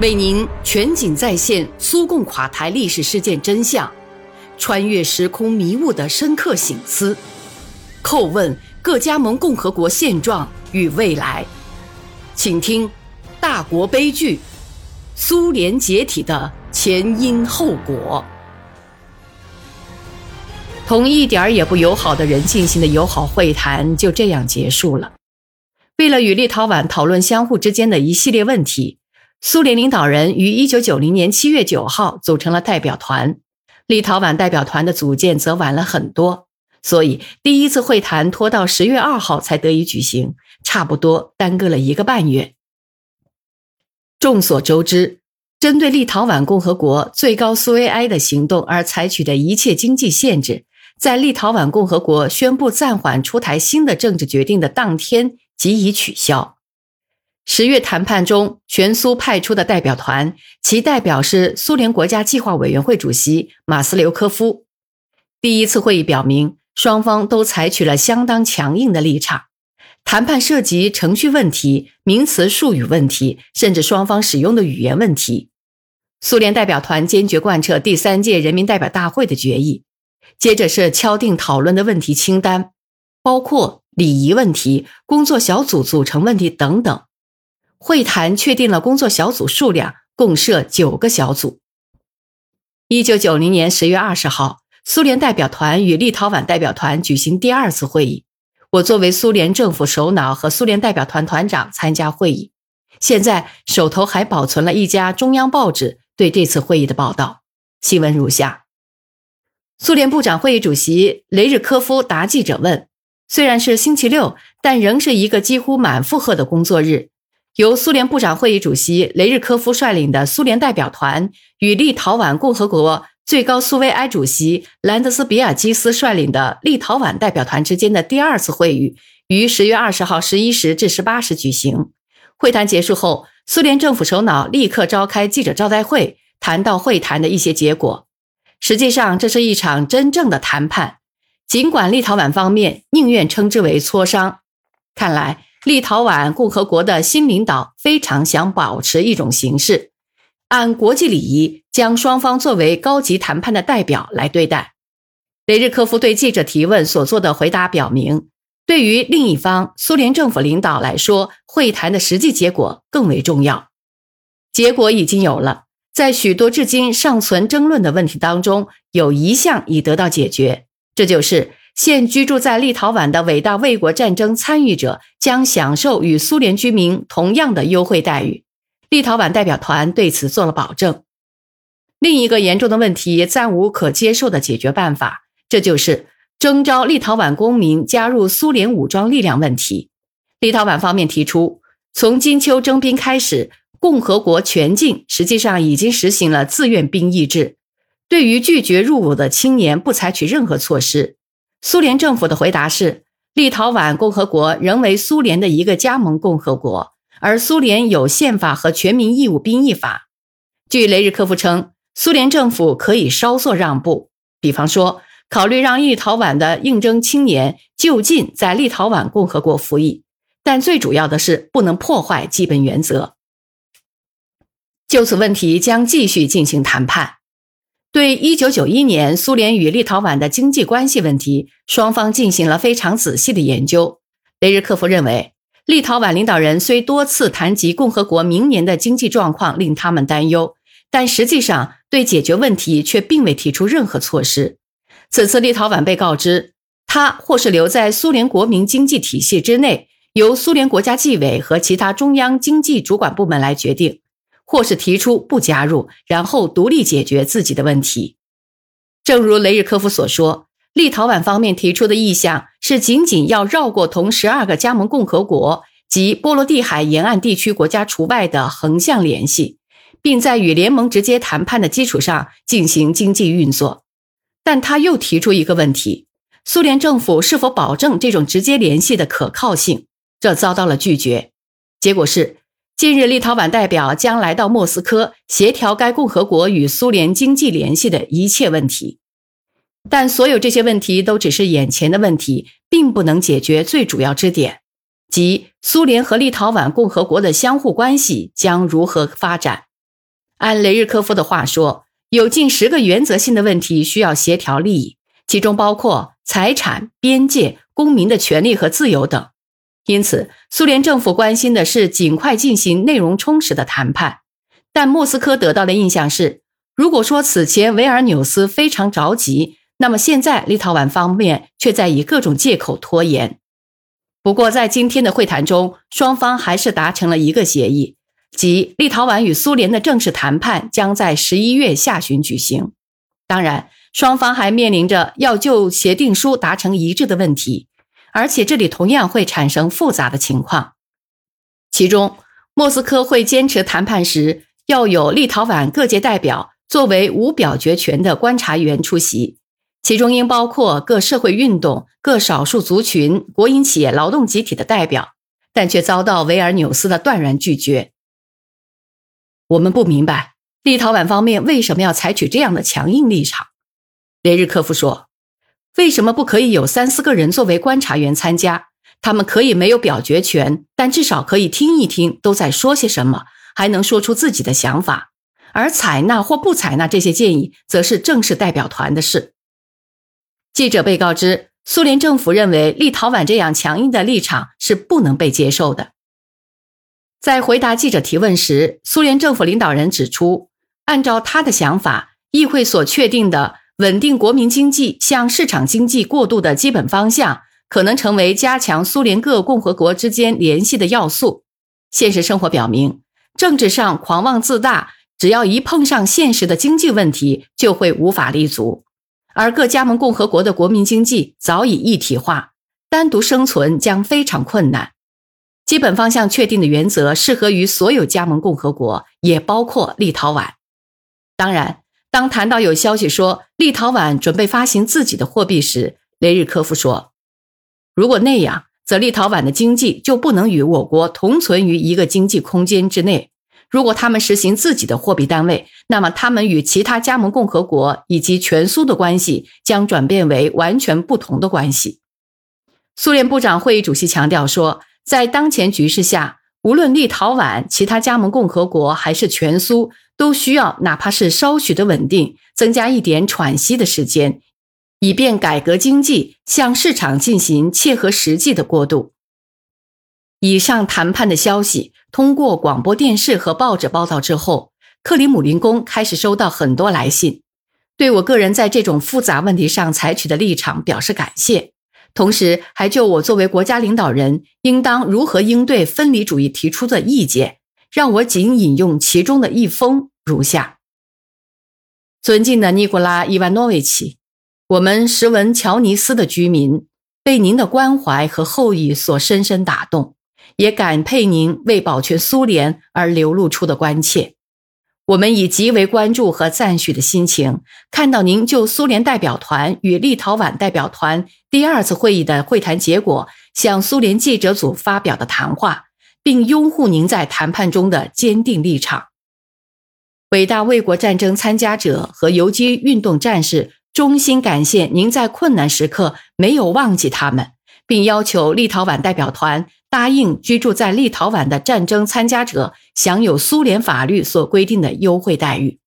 为您全景再现苏共垮台历史事件真相，穿越时空迷雾的深刻醒思，叩问各加盟共和国现状与未来。请听《大国悲剧：苏联解体的前因后果》。同一点儿也不友好的人进行的友好会谈就这样结束了。为了与立陶宛讨论相互之间的一系列问题。苏联领导人于一九九零年七月九号组成了代表团，立陶宛代表团的组建则晚了很多，所以第一次会谈拖到十月二号才得以举行，差不多耽搁了一个半月。众所周知，针对立陶宛共和国最高苏维埃的行动而采取的一切经济限制，在立陶宛共和国宣布暂缓出台新的政治决定的当天即已取消。十月谈判中，全苏派出的代表团，其代表是苏联国家计划委员会主席马斯留科夫。第一次会议表明，双方都采取了相当强硬的立场。谈判涉及程序问题、名词术语问题，甚至双方使用的语言问题。苏联代表团坚决贯彻第三届人民代表大会的决议。接着是敲定讨论的问题清单，包括礼仪问题、工作小组组成问题等等。会谈确定了工作小组数量，共设九个小组。一九九零年十月二十号，苏联代表团与立陶宛代表团举行第二次会议。我作为苏联政府首脑和苏联代表团团长参加会议。现在手头还保存了一家中央报纸对这次会议的报道。新闻如下：苏联部长会议主席雷日科夫答记者问：“虽然是星期六，但仍是一个几乎满负荷的工作日。”由苏联部长会议主席雷日科夫率领的苏联代表团与立陶宛共和国最高苏维埃主席兰德斯比尔基斯率领的立陶宛代表团之间的第二次会议于十月二十号十一时至十八时举行。会谈结束后，苏联政府首脑立刻召开记者招待会，谈到会谈的一些结果。实际上，这是一场真正的谈判，尽管立陶宛方面宁愿称之为磋商。看来。立陶宛共和国的新领导非常想保持一种形式，按国际礼仪将双方作为高级谈判的代表来对待。雷日科夫对记者提问所做的回答表明，对于另一方苏联政府领导来说，会谈的实际结果更为重要。结果已经有了，在许多至今尚存争论的问题当中，有一项已得到解决，这就是。现居住在立陶宛的伟大卫国战争参与者将享受与苏联居民同样的优惠待遇。立陶宛代表团对此做了保证。另一个严重的问题暂无可接受的解决办法，这就是征召立陶宛公民加入苏联武装力量问题。立陶宛方面提出，从金秋征兵开始，共和国全境实际上已经实行了自愿兵役制，对于拒绝入伍的青年不采取任何措施。苏联政府的回答是：立陶宛共和国仍为苏联的一个加盟共和国，而苏联有宪法和全民义务兵役法。据雷日科夫称，苏联政府可以稍作让步，比方说考虑让立陶宛的应征青年就近在立陶宛共和国服役，但最主要的是不能破坏基本原则。就此问题将继续进行谈判。对一九九一年苏联与立陶宛的经济关系问题，双方进行了非常仔细的研究。雷日科夫认为，立陶宛领导人虽多次谈及共和国明年的经济状况令他们担忧，但实际上对解决问题却并未提出任何措施。此次立陶宛被告知，他或是留在苏联国民经济体系之内，由苏联国家纪委和其他中央经济主管部门来决定。或是提出不加入，然后独立解决自己的问题。正如雷日科夫所说，立陶宛方面提出的意向是仅仅要绕过同十二个加盟共和国及波罗的海沿岸地区国家除外的横向联系，并在与联盟直接谈判的基础上进行经济运作。但他又提出一个问题：苏联政府是否保证这种直接联系的可靠性？这遭到了拒绝。结果是。近日，立陶宛代表将来到莫斯科协调该共和国与苏联经济联系的一切问题，但所有这些问题都只是眼前的问题，并不能解决最主要之点，即苏联和立陶宛共和国的相互关系将如何发展。按雷日科夫的话说，有近十个原则性的问题需要协调利益，其中包括财产、边界、公民的权利和自由等。因此，苏联政府关心的是尽快进行内容充实的谈判。但莫斯科得到的印象是，如果说此前维尔纽斯非常着急，那么现在立陶宛方面却在以各种借口拖延。不过，在今天的会谈中，双方还是达成了一个协议，即立陶宛与苏联的正式谈判将在十一月下旬举行。当然，双方还面临着要就协定书达成一致的问题，而且这里同样会产生复杂的情况。其中，莫斯科会坚持谈判时。要有立陶宛各界代表作为无表决权的观察员出席，其中应包括各社会运动、各少数族群、国营企业、劳动集体的代表，但却遭到维尔纽斯的断然拒绝。我们不明白立陶宛方面为什么要采取这样的强硬立场。雷日科夫说：“为什么不可以有三四个人作为观察员参加？他们可以没有表决权，但至少可以听一听都在说些什么。”还能说出自己的想法，而采纳或不采纳这些建议，则是正式代表团的事。记者被告知，苏联政府认为立陶宛这样强硬的立场是不能被接受的。在回答记者提问时，苏联政府领导人指出，按照他的想法，议会所确定的稳定国民经济向市场经济过渡的基本方向，可能成为加强苏联各共和国之间联系的要素。现实生活表明。政治上狂妄自大，只要一碰上现实的经济问题，就会无法立足。而各加盟共和国的国民经济早已一体化，单独生存将非常困难。基本方向确定的原则适合于所有加盟共和国，也包括立陶宛。当然，当谈到有消息说立陶宛准备发行自己的货币时，雷日科夫说：“如果那样。”则立陶宛的经济就不能与我国同存于一个经济空间之内。如果他们实行自己的货币单位，那么他们与其他加盟共和国以及全苏的关系将转变为完全不同的关系。苏联部长会议主席强调说，在当前局势下，无论立陶宛、其他加盟共和国还是全苏，都需要哪怕是稍许的稳定，增加一点喘息的时间。以便改革经济，向市场进行切合实际的过渡。以上谈判的消息通过广播电视和报纸报道之后，克里姆林宫开始收到很多来信，对我个人在这种复杂问题上采取的立场表示感谢，同时还就我作为国家领导人应当如何应对分离主义提出的意见。让我仅引用其中的一封如下：尊敬的尼古拉·伊万诺维奇。我们什文乔尼斯的居民被您的关怀和厚谊所深深打动，也感佩您为保全苏联而流露出的关切。我们以极为关注和赞许的心情，看到您就苏联代表团与立陶宛代表团第二次会议的会谈结果向苏联记者组发表的谈话，并拥护您在谈判中的坚定立场。伟大卫国战争参加者和游击运动战士。衷心感谢您在困难时刻没有忘记他们，并要求立陶宛代表团答应居住在立陶宛的战争参加者享有苏联法律所规定的优惠待遇。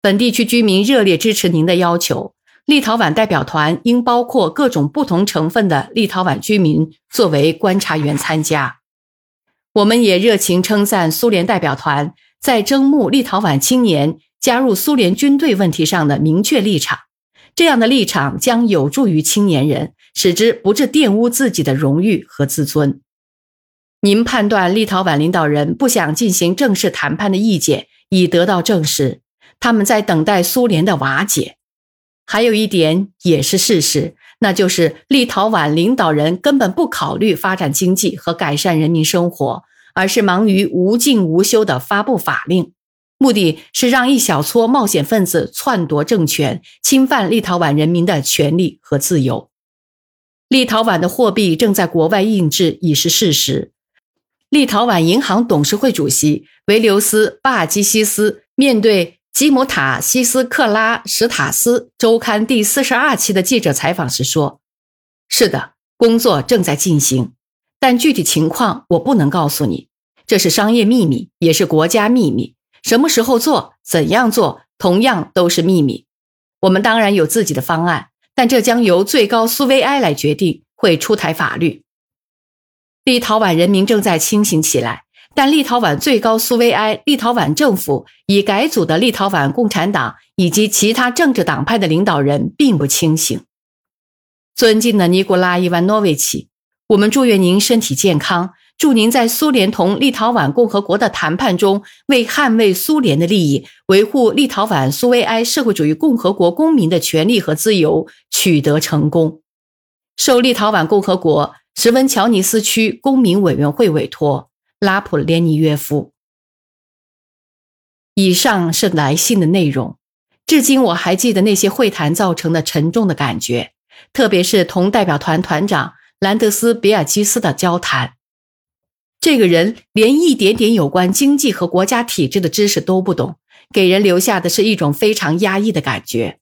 本地区居民热烈支持您的要求。立陶宛代表团应包括各种不同成分的立陶宛居民作为观察员参加。我们也热情称赞苏联代表团在征募立陶宛青年加入苏联军队问题上的明确立场。这样的立场将有助于青年人，使之不致玷污自己的荣誉和自尊。您判断立陶宛领导人不想进行正式谈判的意见已得到证实，他们在等待苏联的瓦解。还有一点也是事实，那就是立陶宛领导人根本不考虑发展经济和改善人民生活，而是忙于无尽无休地发布法令。目的是让一小撮冒险分子篡夺政权，侵犯立陶宛人民的权利和自由。立陶宛的货币正在国外印制已是事实。立陶宛银行董事会主席维留斯·巴基西斯面对基姆塔西斯克拉什塔斯周刊第四十二期的记者采访时说：“是的，工作正在进行，但具体情况我不能告诉你，这是商业秘密，也是国家秘密。”什么时候做、怎样做，同样都是秘密。我们当然有自己的方案，但这将由最高苏维埃来决定，会出台法律。立陶宛人民正在清醒起来，但立陶宛最高苏维埃、立陶宛政府、已改组的立陶宛共产党以及其他政治党派的领导人并不清醒。尊敬的尼古拉伊万诺维奇，我们祝愿您身体健康，祝您在苏联同立陶宛共和国的谈判中，为捍卫苏联的利益，维护立陶宛苏维埃社会主义共和国公民的权利和自由取得成功。受立陶宛共和国。什文乔尼斯区公民委员会委托拉普列尼约夫。以上是来信的内容。至今我还记得那些会谈造成的沉重的感觉，特别是同代表团团长兰德斯比尔基斯的交谈。这个人连一点点有关经济和国家体制的知识都不懂，给人留下的是一种非常压抑的感觉。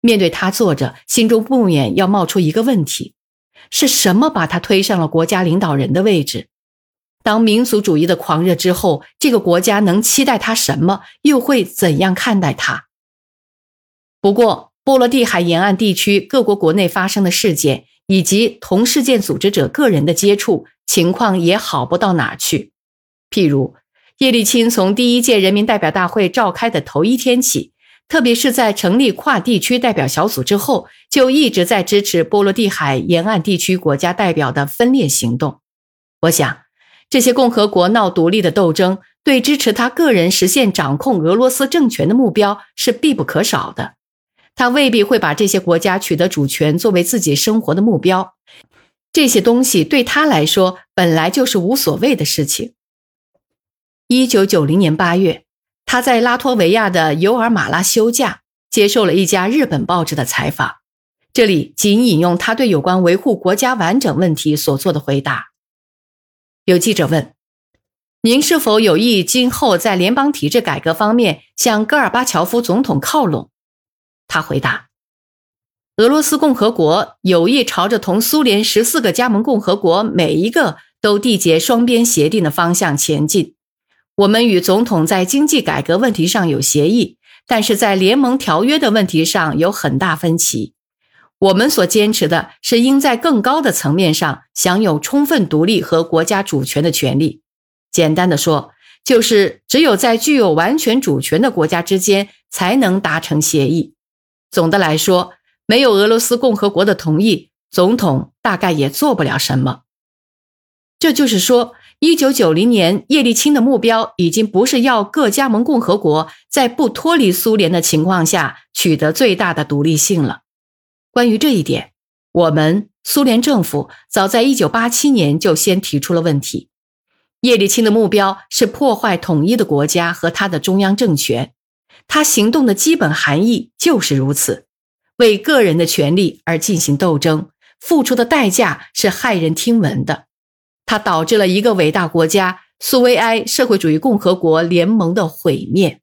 面对他坐着，心中不免要冒出一个问题。是什么把他推上了国家领导人的位置？当民族主义的狂热之后，这个国家能期待他什么？又会怎样看待他？不过，波罗的海沿岸地区各国国内发生的事件，以及同事件组织者个人的接触情况也好不到哪去。譬如，叶利钦从第一届人民代表大会召开的头一天起。特别是在成立跨地区代表小组之后，就一直在支持波罗的海沿岸地区国家代表的分裂行动。我想，这些共和国闹独立的斗争，对支持他个人实现掌控俄罗斯政权的目标是必不可少的。他未必会把这些国家取得主权作为自己生活的目标，这些东西对他来说本来就是无所谓的事情。一九九零年八月。他在拉脱维亚的尤尔马拉休假，接受了一家日本报纸的采访。这里仅引用他对有关维护国家完整问题所做的回答。有记者问：“您是否有意今后在联邦体制改革方面向戈尔巴乔夫总统靠拢？”他回答：“俄罗斯共和国有意朝着同苏联十四个加盟共和国每一个都缔结双边协定的方向前进。”我们与总统在经济改革问题上有协议，但是在联盟条约的问题上有很大分歧。我们所坚持的是应在更高的层面上享有充分独立和国家主权的权利。简单的说，就是只有在具有完全主权的国家之间才能达成协议。总的来说，没有俄罗斯共和国的同意，总统大概也做不了什么。这就是说。一九九零年，叶利钦的目标已经不是要各加盟共和国在不脱离苏联的情况下取得最大的独立性了。关于这一点，我们苏联政府早在一九八七年就先提出了问题。叶利钦的目标是破坏统一的国家和他的中央政权，他行动的基本含义就是如此：为个人的权利而进行斗争，付出的代价是骇人听闻的。他导致了一个伟大国家——苏维埃社会主义共和国联盟的毁灭。